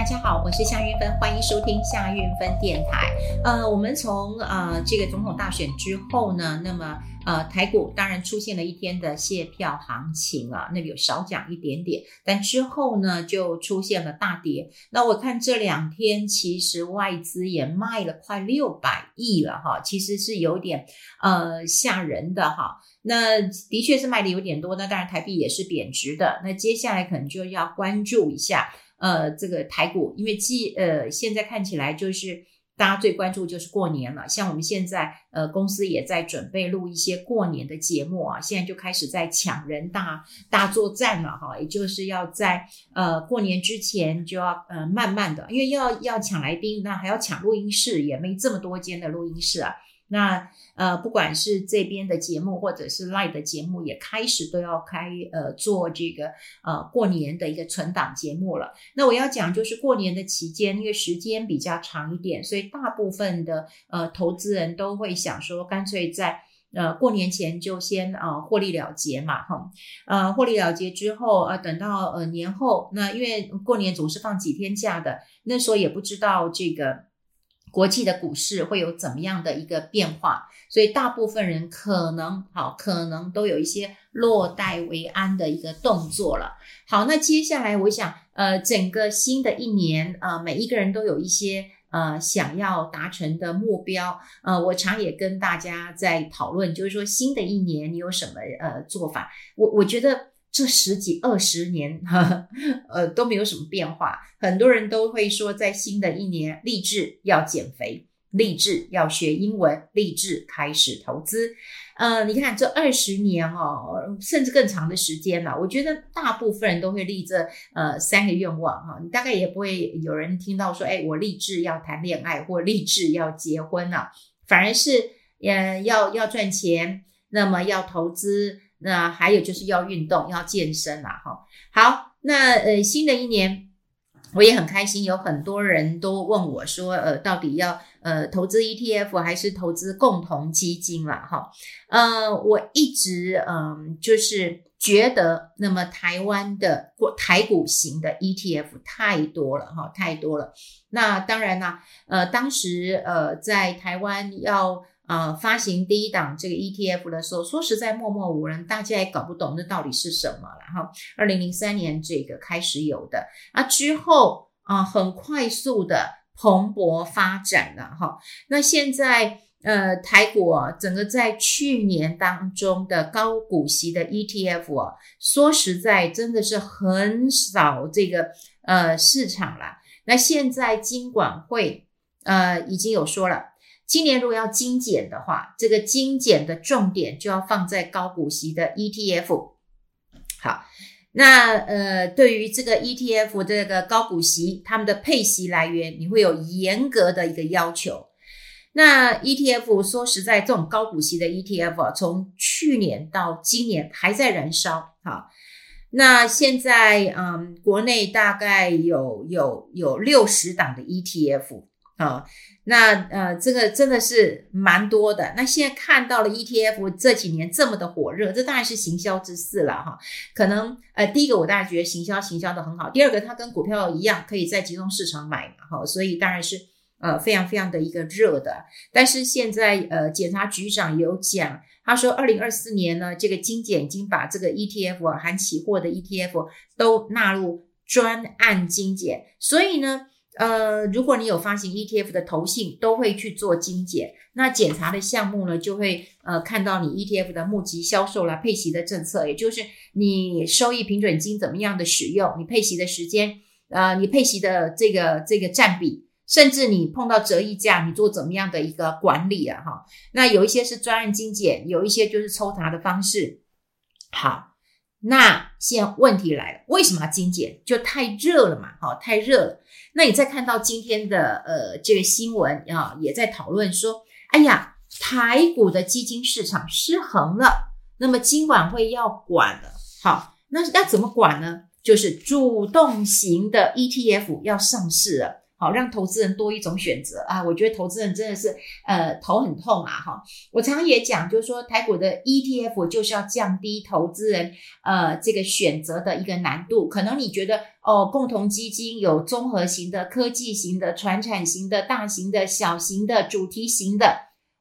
大家好，我是夏韵芬，欢迎收听夏韵芬电台。呃，我们从呃这个总统大选之后呢，那么呃台股当然出现了一天的谢票行情啊，那有少讲一点点，但之后呢就出现了大跌。那我看这两天其实外资也卖了快六百亿了哈，其实是有点呃吓人的哈。那的确是卖的有点多，那当然台币也是贬值的。那接下来可能就要关注一下。呃，这个台股，因为既呃，现在看起来就是大家最关注就是过年了。像我们现在呃，公司也在准备录一些过年的节目啊，现在就开始在抢人大大作战了哈，也就是要在呃过年之前就要呃慢慢的，因为要要抢来宾，那还要抢录音室，也没这么多间的录音室啊。那呃，不管是这边的节目，或者是 Live 的节目，也开始都要开呃做这个呃过年的一个存档节目了。那我要讲就是过年的期间，因为时间比较长一点，所以大部分的呃投资人都会想说，干脆在呃过年前就先呃获利了结嘛，哈，呃获利了结之后，呃等到呃年后，那因为过年总是放几天假的，那时候也不知道这个。国际的股市会有怎么样的一个变化？所以大部分人可能好，可能都有一些落袋为安的一个动作了。好，那接下来我想，呃，整个新的一年，呃，每一个人都有一些呃想要达成的目标。呃，我常也跟大家在讨论，就是说新的一年你有什么呃做法？我我觉得。这十几二十年，呵呵，呃，都没有什么变化。很多人都会说，在新的一年，立志要减肥，立志要学英文，立志开始投资。呃，你看这二十年哦，甚至更长的时间了。我觉得大部分人都会立这呃三个愿望哈。你大概也不会有人听到说，哎，我立志要谈恋爱，或立志要结婚了。反而是，呃，要要赚钱，那么要投资。那还有就是要运动，要健身啦，哈。好，那呃，新的一年我也很开心，有很多人都问我说，呃，到底要呃投资 ETF 还是投资共同基金啦，哈。呃，我一直嗯、就是觉得，那么台湾的台股型的 ETF 太多了，哈，太多了。那当然啦，呃，当时呃，在台湾要。呃，发行第一档这个 ETF 的时候，说实在默默无人，大家也搞不懂那到底是什么了哈。二零零三年这个开始有的，啊之后啊、很快速的蓬勃发展了哈。那现在呃台股啊，整个在去年当中的高股息的 ETF 啊，说实在真的是很少这个呃市场了。那现在金管会呃已经有说了。今年如果要精简的话，这个精简的重点就要放在高股息的 ETF。好，那呃，对于这个 ETF 这个高股息，他们的配息来源，你会有严格的一个要求。那 ETF 说实在，这种高股息的 ETF 啊，从去年到今年还在燃烧。好，那现在嗯，国内大概有有有六十档的 ETF 啊。那呃，这个真的是蛮多的。那现在看到了 ETF 这几年这么的火热，这当然是行销之四了哈。可能呃，第一个我大家觉得行销行销的很好，第二个它跟股票一样，可以在集中市场买嘛哈，所以当然是呃非常非常的一个热的。但是现在呃，检察局长有讲，他说二零二四年呢，这个精简已经把这个 ETF，含期货的 ETF 都纳入专案精简，所以呢。呃，如果你有发行 ETF 的投信，都会去做精简。那检查的项目呢，就会呃看到你 ETF 的募集销售啦、配息的政策，也就是你收益平准金怎么样的使用，你配息的时间，呃，你配息的这个这个占比，甚至你碰到折溢价，你做怎么样的一个管理啊？哈，那有一些是专案精简，有一些就是抽查的方式。好。那现在问题来了，为什么要精简？就太热了嘛，哈，太热了。那你再看到今天的呃这个新闻啊，也在讨论说，哎呀，台股的基金市场失衡了，那么金管会要管了。好，那要怎么管呢？就是主动型的 ETF 要上市了。好让投资人多一种选择啊。我觉得投资人真的是呃头很痛啊哈。我常常也讲，就是说台股的 ETF 就是要降低投资人呃这个选择的一个难度。可能你觉得哦，共同基金有综合型的、科技型的、传产型的、大型的、小型的、主题型的，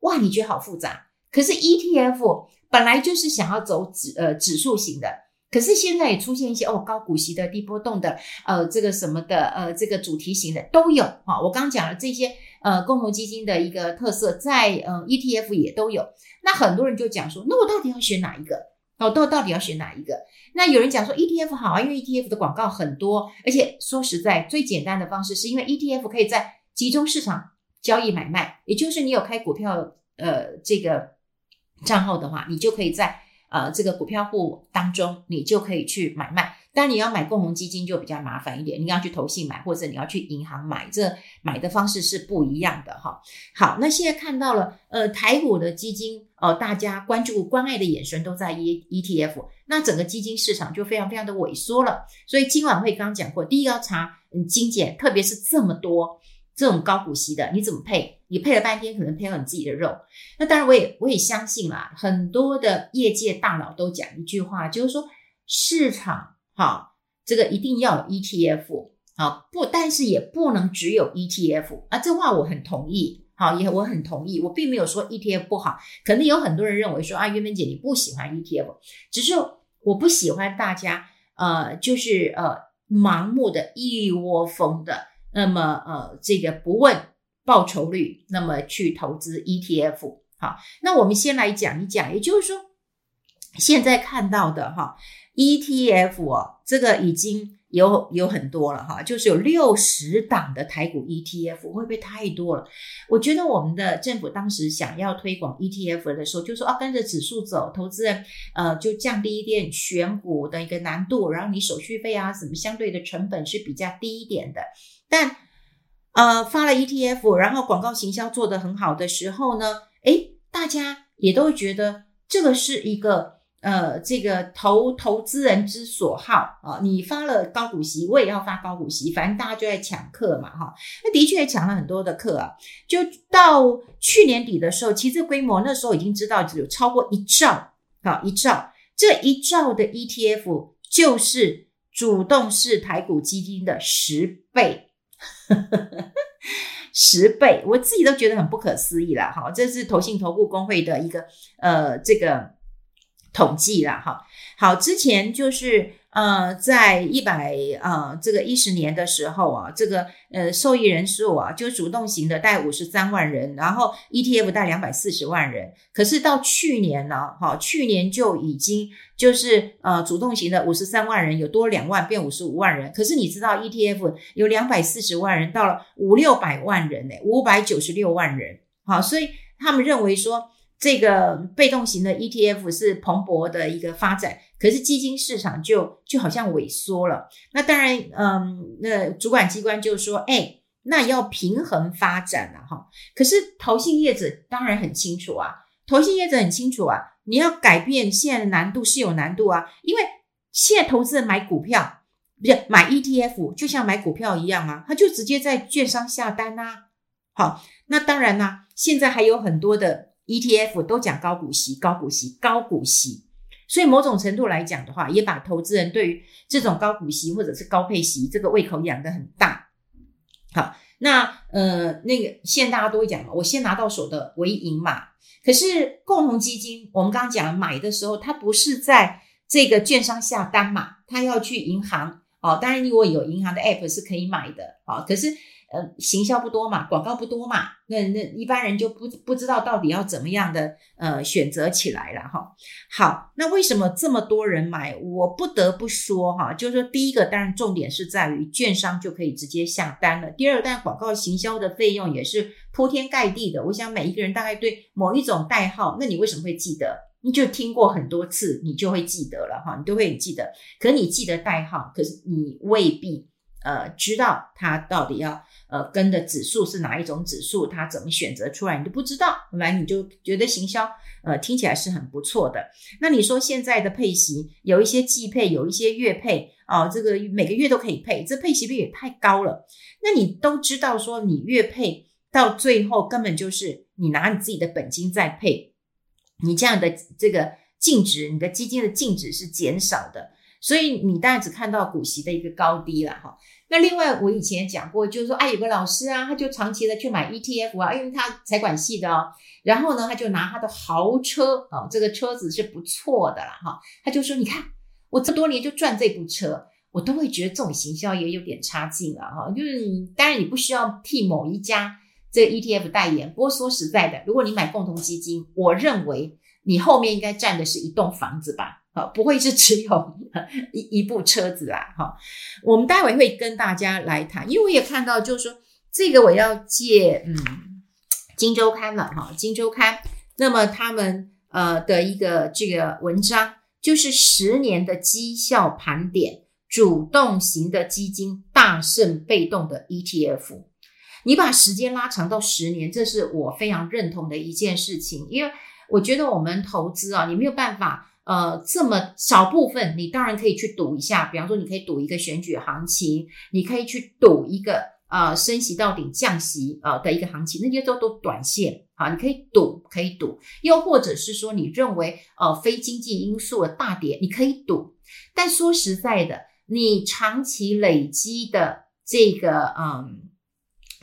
哇，你觉得好复杂。可是 ETF 本来就是想要走指呃指数型的。可是现在也出现一些哦，高股息的、低波动的，呃，这个什么的，呃，这个主题型的都有哈。我刚讲了这些呃共同基金的一个特色，在呃 ETF 也都有。那很多人就讲说，那我到底要选哪一个？哦，到到底要选哪一个？那有人讲说 ETF 好啊，因为 ETF 的广告很多，而且说实在，最简单的方式是因为 ETF 可以在集中市场交易买卖，也就是你有开股票呃这个账号的话，你就可以在。呃，这个股票户当中，你就可以去买卖。但你要买共同基金就比较麻烦一点，你要去投信买，或者你要去银行买，这买的方式是不一样的哈。好，那现在看到了，呃，台股的基金，呃，大家关注关爱的眼神都在 E ETF，那整个基金市场就非常非常的萎缩了。所以今晚会刚刚讲过，第一个要查嗯精简，特别是这么多。这种高股息的你怎么配？你配了半天，可能配了你自己的肉。那当然，我也我也相信啦，很多的业界大佬都讲一句话，就是说市场哈，这个一定要 ETF 好，不，但是也不能只有 ETF 啊。这话我很同意，好，也我很同意。我并没有说 ETF 不好，可能有很多人认为说啊，韵芬姐你不喜欢 ETF，只是我不喜欢大家呃，就是呃盲目的一窝蜂的。那么，呃，这个不问报酬率，那么去投资 ETF，好，那我们先来讲一讲，也就是说，现在看到的哈 ETF 哦，这个已经有有很多了哈，就是有六十档的台股 ETF，会不会太多了？我觉得我们的政府当时想要推广 ETF 的时候，就说啊，跟着指数走，投资人呃就降低一点选股的一个难度，然后你手续费啊什么相对的成本是比较低一点的。但，呃，发了 ETF，然后广告行销做得很好的时候呢，诶，大家也都会觉得这个是一个呃，这个投投资人之所好啊。你发了高股息，我也要发高股息，反正大家就在抢客嘛，哈。那的确也抢了很多的客啊。就到去年底的时候，其实规模那时候已经知道有超过一兆啊，一兆。这一兆的 ETF 就是主动式台股基金的十倍。十倍，我自己都觉得很不可思议了哈。这是投信投顾工会的一个呃这个统计了哈。好，之前就是。呃，在一百呃这个一十年的时候啊，这个呃受益人数啊，就主动型的带五十三万人，然后 ETF 带两百四十万人。可是到去年呢，哈，去年就已经就是呃主动型的五十三万人有多两万，变五十五万人。可是你知道 ETF 有两百四十万人，到了五六百万人呢，五百九十六万人。好，所以他们认为说。这个被动型的 ETF 是蓬勃的一个发展，可是基金市场就就好像萎缩了。那当然，嗯，那主管机关就说，哎，那要平衡发展了哈。可是投信业者当然很清楚啊，投信业者很清楚啊，你要改变现在的难度是有难度啊，因为现在投资人买股票不是买 ETF，就像买股票一样啊，他就直接在券商下单啊。好，那当然啦，现在还有很多的。ETF 都讲高股息、高股息、高股息，所以某种程度来讲的话，也把投资人对于这种高股息或者是高配息这个胃口养得很大。好，那呃，那个现在大家都会讲嘛，我先拿到手的为赢嘛。可是共同基金，我们刚刚讲买的时候，它不是在这个券商下单嘛，它要去银行。哦，当然如果有银行的 App 是可以买的。好，可是。呃，行销不多嘛，广告不多嘛，那那一般人就不不知道到底要怎么样的呃选择起来了哈。好，那为什么这么多人买？我不得不说哈，就是说第一个，当然重点是在于券商就可以直接下单了。第二个，当然广告行销的费用也是铺天盖地的。我想每一个人大概对某一种代号，那你为什么会记得？你就听过很多次，你就会记得了哈，你都会记得。可你记得代号，可是你未必。呃知道他到底要呃跟的指数是哪一种指数，他怎么选择出来，你都不知道，完你就觉得行销呃听起来是很不错的。那你说现在的配息有一些季配，有一些月配啊，这个每个月都可以配，这配息率也太高了。那你都知道说你月配到最后根本就是你拿你自己的本金在配，你这样的这个净值，你的基金的净值是减少的。所以你当然只看到股息的一个高低了哈。那另外我以前讲过，就是说，哎，有个老师啊，他就长期的去买 ETF 啊，因为他财管系的哦。然后呢，他就拿他的豪车啊，这个车子是不错的啦哈。他就说，你看我这么多年就赚这部车，我都会觉得这种行销也有点差劲了哈。就是你当然你不需要替某一家这 ETF 代言，不过说实在的，如果你买共同基金，我认为你后面应该站的是一栋房子吧。啊，不会是只有一 一部车子啦，哈。我们待会会跟大家来谈，因为我也看到，就是说这个我要借嗯《金周刊》了，哈，《金周刊》那么他们呃的一个这个文章，就是十年的绩效盘点，主动型的基金大胜被动的 ETF。你把时间拉长到十年，这是我非常认同的一件事情，因为我觉得我们投资啊，你没有办法。呃，这么少部分，你当然可以去赌一下。比方说，你可以赌一个选举行情，你可以去赌一个呃升息到底降息呃的一个行情，那些都都短线啊，你可以赌，可以赌。又或者是说，你认为呃非经济因素的大跌，你可以赌。但说实在的，你长期累积的这个嗯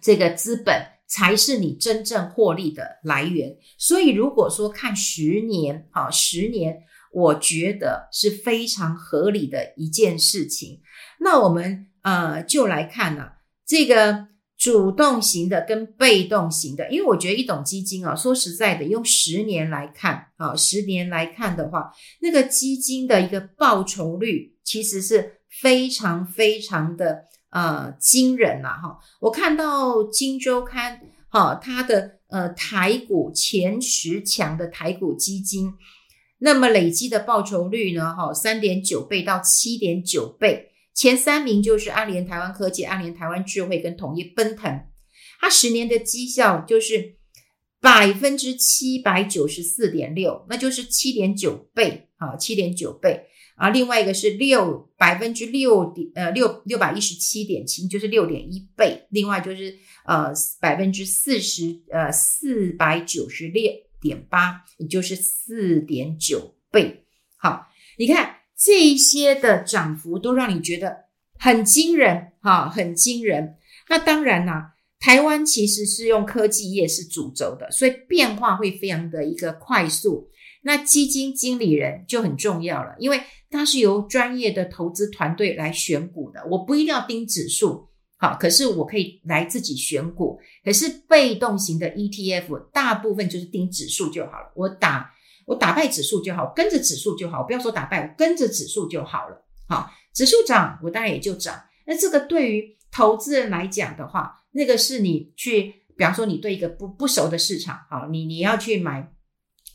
这个资本，才是你真正获利的来源。所以，如果说看十年啊，十年。我觉得是非常合理的一件事情。那我们呃就来看呢、这个主动型的跟被动型的，因为我觉得一种基金啊，说实在的，用十年来看啊，十年来看的话，那个基金的一个报酬率其实是非常非常的呃惊人呐、啊、哈。我看到《金周刊》哈，它的呃台股前十强的台股基金。那么累积的报酬率呢？哈，三点九倍到七点九倍，前三名就是安联台湾科技、安联台湾智慧跟统一奔腾，它十年的绩效就是百分之七百九十四点六，那就是七点九倍，啊，七点九倍啊。另外一个是六百分之六点呃六六百一十七点七，就是六点一倍。另外就是呃百分之四十呃四百九十六。点八，也就是四点九倍。好，你看这些的涨幅都让你觉得很惊人，哈，很惊人。那当然啦，台湾其实是用科技业是主轴的，所以变化会非常的一个快速。那基金经理人就很重要了，因为他是由专业的投资团队来选股的，我不一定要盯指数。好，可是我可以来自己选股。可是被动型的 ETF 大部分就是盯指数就好了，我打我打败指数就好，跟着指数就好。不要说打败，跟着指数就好了。好，指数涨，我当然也就涨。那这个对于投资人来讲的话，那个是你去，比方说你对一个不不熟的市场，好，你你要去买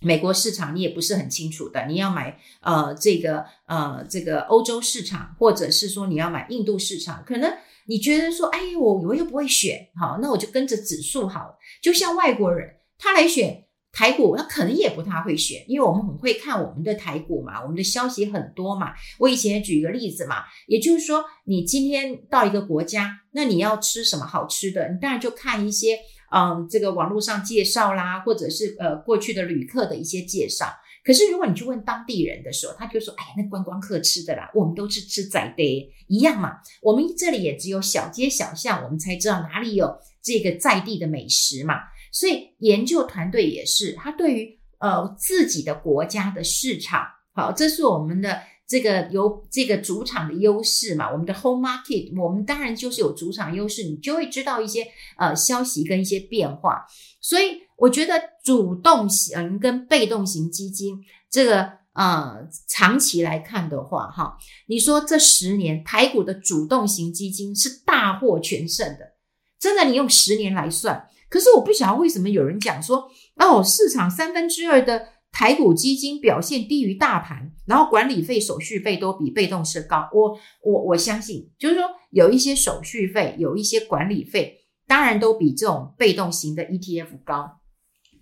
美国市场，你也不是很清楚的。你要买呃这个呃这个欧洲市场，或者是说你要买印度市场，可能。你觉得说，哎，我我又不会选，好，那我就跟着指数好了。就像外国人，他来选台股，他可能也不太会选，因为我们很会看我们的台股嘛，我们的消息很多嘛。我以前也举一个例子嘛，也就是说，你今天到一个国家，那你要吃什么好吃的，你当然就看一些，嗯，这个网络上介绍啦，或者是呃过去的旅客的一些介绍。可是，如果你去问当地人的时候，他就说：“哎呀，那观光客吃的啦，我们都是吃在地一样嘛。我们这里也只有小街小巷，我们才知道哪里有这个在地的美食嘛。所以，研究团队也是，他对于呃自己的国家的市场，好，这是我们的这个有这个主场的优势嘛。我们的 home market，我们当然就是有主场优势，你就会知道一些呃消息跟一些变化。所以。我觉得主动型跟被动型基金这个呃长期来看的话，哈，你说这十年台股的主动型基金是大获全胜的，真的，你用十年来算。可是我不晓得为什么有人讲说，哦，市场三分之二的台股基金表现低于大盘，然后管理费、手续费都比被动式高。我我我相信，就是说有一些手续费，有一些管理费，当然都比这种被动型的 ETF 高。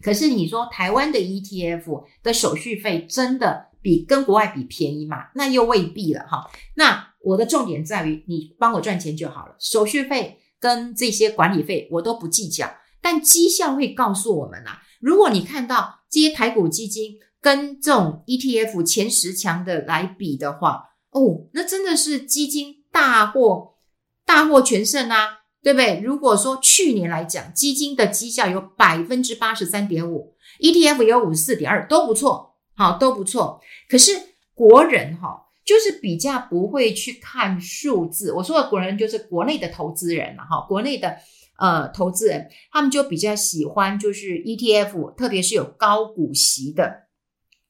可是你说台湾的 ETF 的手续费真的比跟国外比便宜吗？那又未必了哈。那我的重点在于你帮我赚钱就好了，手续费跟这些管理费我都不计较。但绩效会告诉我们啊，如果你看到这些台股基金跟这种 ETF 前十强的来比的话，哦，那真的是基金大获大获全胜啊，对不对？如果说去年来讲，基金的绩效有百分之八十三点五，ETF 有五十四点二，都不错，好，都不错。可是国人哈，就是比较不会去看数字。我说的国人就是国内的投资人了哈，国内的。呃，投资人他们就比较喜欢就是 ETF，特别是有高股息的，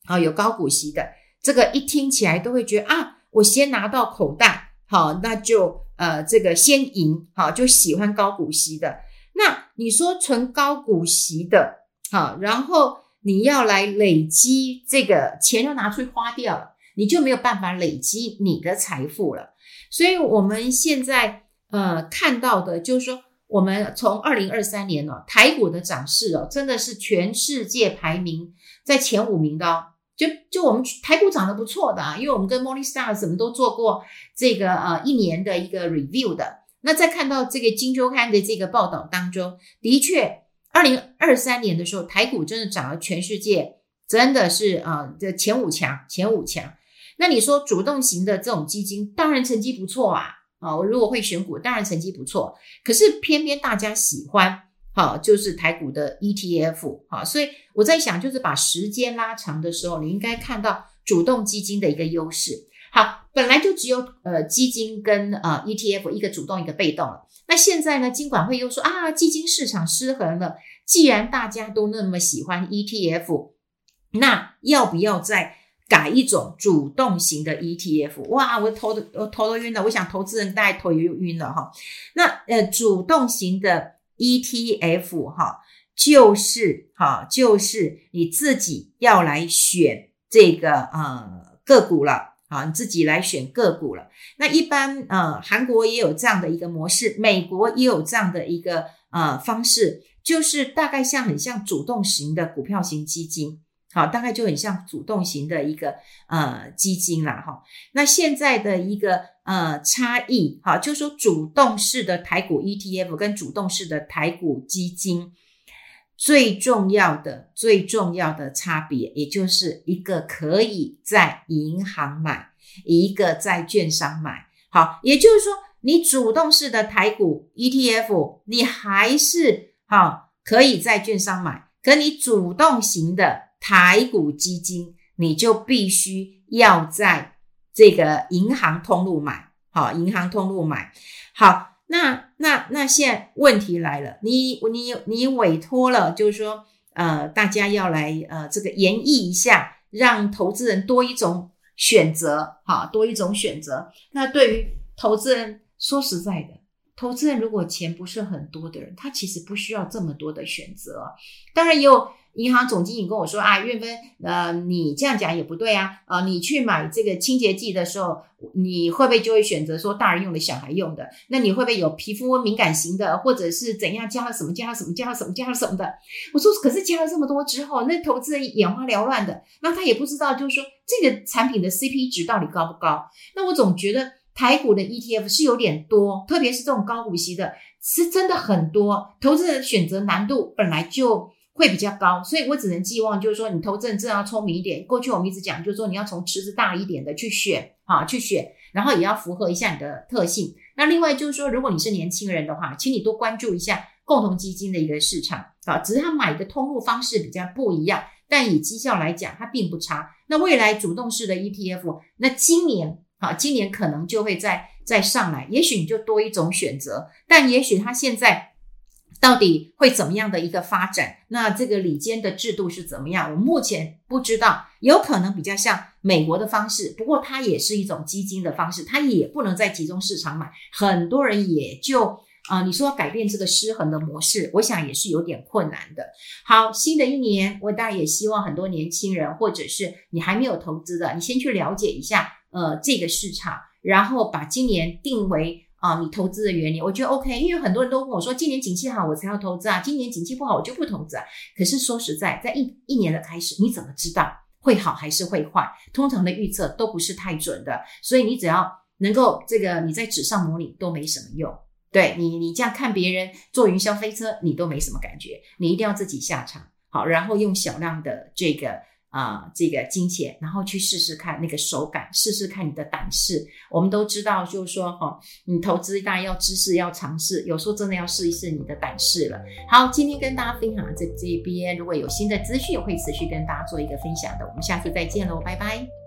好，有高股息的，这个一听起来都会觉得啊，我先拿到口袋，好，那就呃这个先赢，好，就喜欢高股息的。那你说存高股息的，好，然后你要来累积这个钱要拿出去花掉了，你就没有办法累积你的财富了。所以我们现在呃看到的就是说。我们从二零二三年哦，台股的涨势哦，真的是全世界排名在前五名的哦。就就我们台股涨得不错的啊，因为我们跟 Morningstar 什么都做过这个呃一年的一个 review 的。那在看到这个《金周刊》的这个报道当中，的确，二零二三年的时候，台股真的涨了全世界，真的是啊这前五强，前五强。那你说主动型的这种基金，当然成绩不错啊。啊，我如果会选股，当然成绩不错。可是偏偏大家喜欢，好，就是台股的 ETF，好，所以我在想，就是把时间拉长的时候，你应该看到主动基金的一个优势。好，本来就只有呃基金跟呃 ETF 一个主动一个被动了，那现在呢，金管会又说啊，基金市场失衡了。既然大家都那么喜欢 ETF，那要不要再？改一种主动型的 ETF，哇，我头都我头都晕了。我想投资人大概头也晕了哈。那呃，主动型的 ETF 哈，就是哈，就是你自己要来选这个呃个股了啊，你自己来选个股了。那一般呃，韩国也有这样的一个模式，美国也有这样的一个呃方式，就是大概像很像主动型的股票型基金。好，大概就很像主动型的一个呃基金啦，哈。那现在的一个呃差异，哈，就是说主动式的台股 ETF 跟主动式的台股基金最重要的、最重要的差别，也就是一个可以在银行买，一个在券商买。好，也就是说，你主动式的台股 ETF，你还是好可以在券商买，可你主动型的。台股基金，你就必须要在这个银行通路买，好，银行通路买，好，那那那现在问题来了，你你你委托了，就是说，呃，大家要来呃这个演绎一下，让投资人多一种选择，好，多一种选择。那对于投资人，说实在的，投资人如果钱不是很多的人，他其实不需要这么多的选择，当然也有。银行总经理跟我说啊，韵芬，呃，你这样讲也不对啊，啊、呃，你去买这个清洁剂的时候，你会不会就会选择说大人用的、小孩用的？那你会不会有皮肤敏感型的，或者是怎样加了什么、加了什么、加了什么、加了什么的？我说，可是加了这么多之后，那投资人眼花缭乱的，那他也不知道，就是说这个产品的 CP 值到底高不高？那我总觉得台股的 ETF 是有点多，特别是这种高股息的，是真的很多，投资人选择难度本来就。会比较高，所以我只能寄望，就是说你投资人真的要聪明一点。过去我们一直讲，就是说你要从池子大一点的去选，啊，去选，然后也要符合一下你的特性。那另外就是说，如果你是年轻人的话，请你多关注一下共同基金的一个市场，啊，只是它买的通路方式比较不一样，但以绩效来讲，它并不差。那未来主动式的 ETF，那今年啊，今年可能就会再再上来，也许你就多一种选择，但也许它现在。到底会怎么样的一个发展？那这个里间的制度是怎么样？我目前不知道，有可能比较像美国的方式，不过它也是一种基金的方式，它也不能在集中市场买，很多人也就啊、你说改变这个失衡的模式，我想也是有点困难的。好，新的一年，我当然也希望很多年轻人，或者是你还没有投资的，你先去了解一下，呃，这个市场，然后把今年定为啊、你投资的原理。我觉得 OK，因为很多人都跟我说，今年景气好，我才要投资啊，今年景气不好，我就不投资啊。可是说实在，在一一年的开始，你怎么知道会好还是会坏？通常的预测都不是太准的，所以你只要能够这个你在纸上模拟都没什么用。对你，你这样看别人坐云霄飞车，你都没什么感觉。你一定要自己下场，好，然后用小量的这个啊、呃，这个金钱，然后去试试看那个手感，试试看你的胆识。我们都知道，就是说哈，你投资当然要知识，要尝试，有时候真的要试一试你的胆识了。好，今天跟大家分享这这边，如果有新的资讯，我会持续跟大家做一个分享的。我们下次再见喽，拜拜。